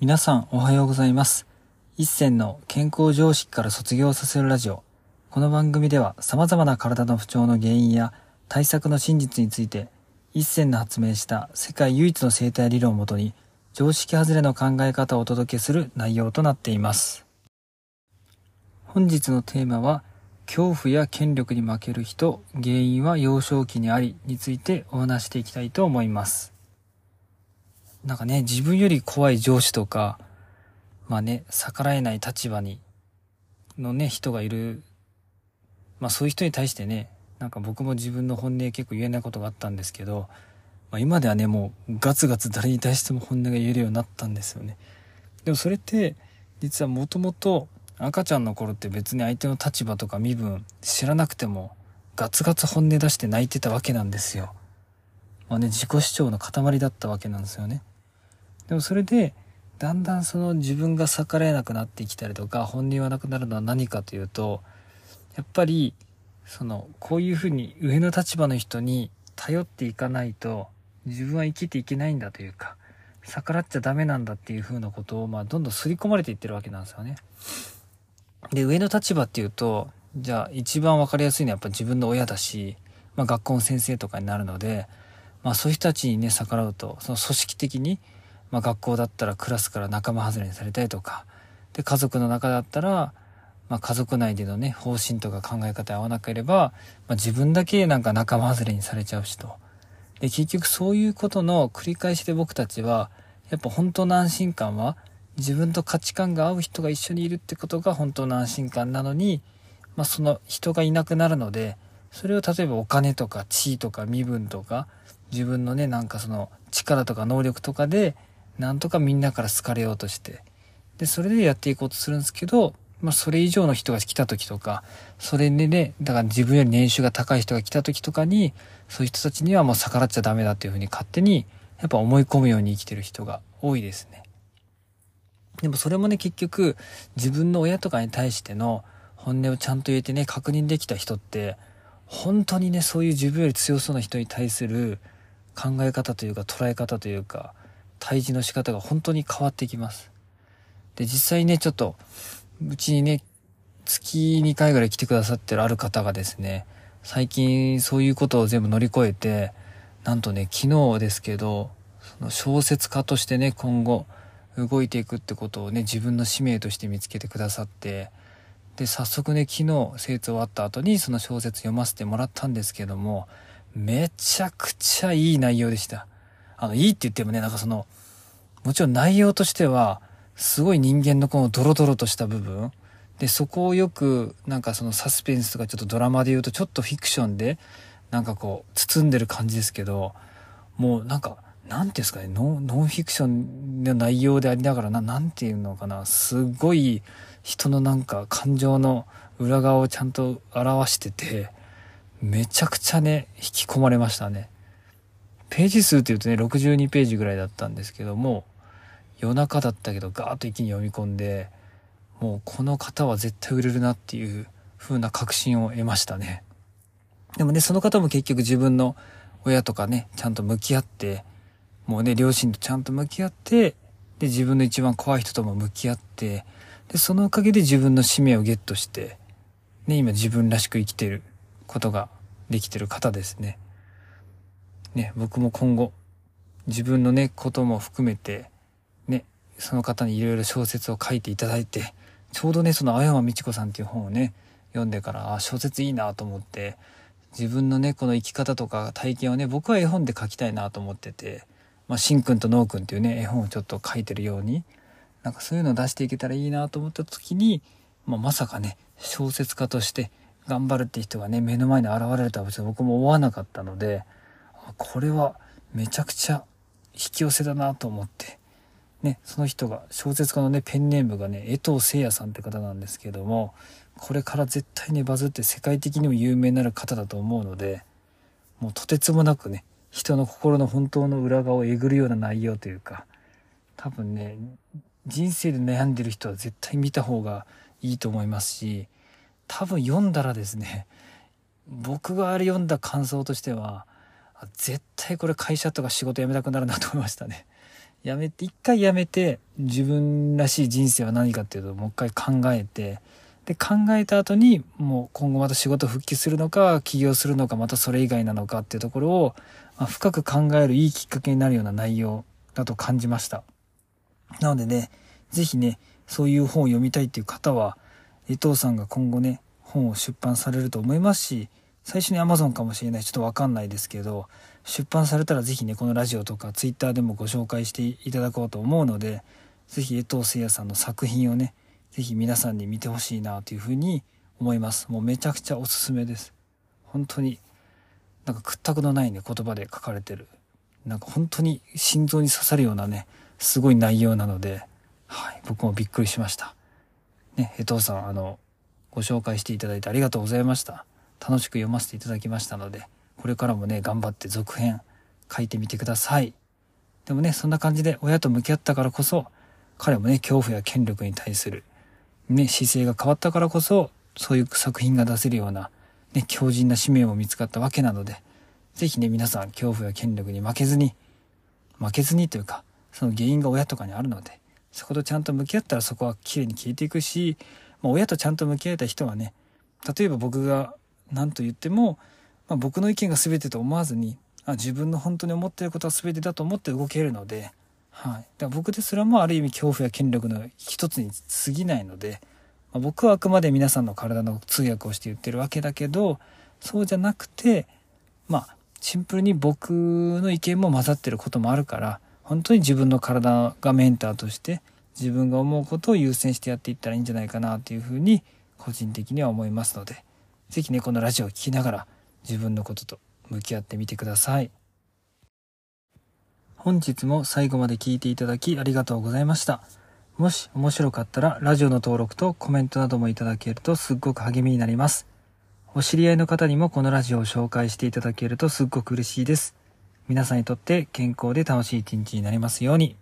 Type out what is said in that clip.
皆さんおはようございます。一銭の健康常識から卒業させるラジオ。この番組では様々な体の不調の原因や対策の真実について、一銭の発明した世界唯一の生態理論をもとに、常識外れの考え方をお届けする内容となっています。本日のテーマは、恐怖や権力に負ける人、原因は幼少期にありについてお話していきたいと思います。なんかね、自分より怖い上司とか、まあね、逆らえない立場に、のね、人がいる。まあそういう人に対してね、なんか僕も自分の本音結構言えないことがあったんですけど、まあ今ではね、もうガツガツ誰に対しても本音が言えるようになったんですよね。でもそれって、実はもともと赤ちゃんの頃って別に相手の立場とか身分知らなくてもガツガツ本音出して泣いてたわけなんですよ。まあね、自己主張の塊だったわけなんですよね。でもそれで、だんだんその自分が逆らえなくなってきたりとか、本音言わなくなるのは何かというと、やっぱり、その、こういうふうに上の立場の人に頼っていかないと、自分は生きていけないんだというか、逆らっちゃダメなんだっていうふうなことを、まあ、どんどん刷り込まれていってるわけなんですよね。で、上の立場っていうと、じゃあ一番わかりやすいのはやっぱ自分の親だし、まあ学校の先生とかになるので、まあそういう人たちにね、逆らうと、その組織的に、まあ学校だったらクラスから仲間外れにされたりとか、で、家族の中だったら、まあ家族内でのね、方針とか考え方合わなければ、まあ自分だけなんか仲間外れにされちゃうしと。で、結局そういうことの繰り返しで僕たちは、やっぱ本当の安心感は、自分と価値観が合う人が一緒にいるってことが本当の安心感なのに、まあその人がいなくなるので、それを例えばお金とか地位とか身分とか、自分のね、なんかその力とか能力とかで、なんとかみんなから好かれようとして、で、それでやっていこうとするんですけど、まあそれ以上の人が来た時とか、それでね、だから自分より年収が高い人が来た時とかに、そういう人たちにはもう逆らっちゃダメだっていうふうに勝手に、やっぱ思い込むように生きてる人が多いですね。でもそれもね、結局、自分の親とかに対しての本音をちゃんと言えてね、確認できた人って、本当にね、そういう自分より強そうな人に対する考え方というか捉え方というか、対峙の仕方が本当に変わってきます。で、実際ね、ちょっと、うちにね、月2回ぐらい来てくださってるある方がですね、最近そういうことを全部乗り越えて、なんとね、昨日ですけど、その小説家としてね、今後動いていくってことをね、自分の使命として見つけてくださって、で、早速ね、昨日生徒終わった後にその小説読ませてもらったんですけども、めちゃくちゃいい内容でした。あの、いいって言ってもね、なんかその、もちろん内容としては、すごい人間のこのドロドロとした部分、で、そこをよく、なんかそのサスペンスとかちょっとドラマで言うとちょっとフィクションで、なんかこう、包んでる感じですけど、もうなんか、なんていうんですかね、ノンノンフィクションの内容でありながらな、なんていうのかな、すごい人のなんか感情の裏側をちゃんと表してて、めちゃくちゃね、引き込まれましたね。ページ数って言うとね、62ページぐらいだったんですけども、夜中だったけどガーッと一気に読み込んで、もうこの方は絶対売れるなっていう風な確信を得ましたね。でもね、その方も結局自分の親とかね、ちゃんと向き合って、もうね、両親とちゃんと向き合って、で、自分の一番怖い人とも向き合って、で、そのおかげで自分の使命をゲットして、ね、今自分らしく生きてることができてる方ですね。ね、僕も今後、自分のね、ことも含めて、ね、その方にいろいろ小説を書いていただいて、ちょうどね、その青山美智子さんっていう本をね、読んでから、あ、小説いいなと思って、自分のね、この生き方とか体験をね、僕は絵本で書きたいなと思ってて、まあ、しんくんとのうくんっていうね、絵本をちょっと書いてるように、なんかそういうのを出していけたらいいなと思った時に、まあ、まさかね、小説家として頑張るって人がね、目の前に現れるとは別に僕も思わなかったので、これはめちゃくちゃ引き寄せだなと思って、ね、その人が、小説家のね、ペンネームがね、江藤聖也さんって方なんですけども、これから絶対ね、バズって世界的にも有名になる方だと思うので、もうとてつもなくね、人の心の本当の裏側をえぐるような内容というか、多分ね、人生で悩んでる人は絶対見た方がいいと思いますし、多分読んだらですね、僕があれ読んだ感想としては、絶対これ会社とか仕事辞めたくなるなと思いましたね。やめて、一回やめて、自分らしい人生は何かっていうと、もう一回考えて、で、考えた後に、もう今後また仕事復帰するのか、起業するのか、またそれ以外なのかっていうところを、まあ、深く考えるいいきっかけになるような内容だと感じました。なのでね、ぜひね、そういう本を読みたいっていう方は、江藤さんが今後ね、本を出版されると思いますし、最初に Amazon かもしれない。ちょっとわかんないですけど、出版されたらぜひね、このラジオとか Twitter でもご紹介していただこうと思うので、ぜひ江藤誠也さんの作品をね、ぜひ皆さんに見てほしいなというふうに思います。もうめちゃくちゃおすすめです。本当に、なんか屈託のないね、言葉で書かれてる。なんか本当に心臓に刺さるようなね、すごい内容なので、はい、僕もびっくりしました。ね、江藤さん、あの、ご紹介していただいてありがとうございました。楽しく読ませていただきましたので、これからもね、頑張って続編書いてみてください。でもね、そんな感じで親と向き合ったからこそ、彼もね、恐怖や権力に対する、ね、姿勢が変わったからこそ、そういう作品が出せるような、ね、強靭な使命も見つかったわけなので、ぜひね、皆さん、恐怖や権力に負けずに、負けずにというか、その原因が親とかにあるので、そことちゃんと向き合ったらそこは綺麗に消えていくし、まあ、親とちゃんと向き合えた人はね、例えば僕が何と言っても、まあ、僕の意見が全てと思わずにあ自分の本当に思ってることは全てだと思って動けるので、はい、だから僕ですらもある意味恐怖や権力の一つに過ぎないので、まあ、僕はあくまで皆さんの体の通訳をして言ってるわけだけどそうじゃなくてまあシンプルに僕の意見も混ざってることもあるから本当に自分の体がメンターとして自分が思うことを優先してやっていったらいいんじゃないかなというふうに個人的には思いますので。是非ねこのラジオを聴きながら自分のことと向き合ってみてください。本日も最後まで聞いていただきありがとうございました。もし面白かったらラジオの登録とコメントなどもいただけるとすっごく励みになります。お知り合いの方にもこのラジオを紹介していただけるとすっごく嬉しいです。皆さんにとって健康で楽しい一日になりますように。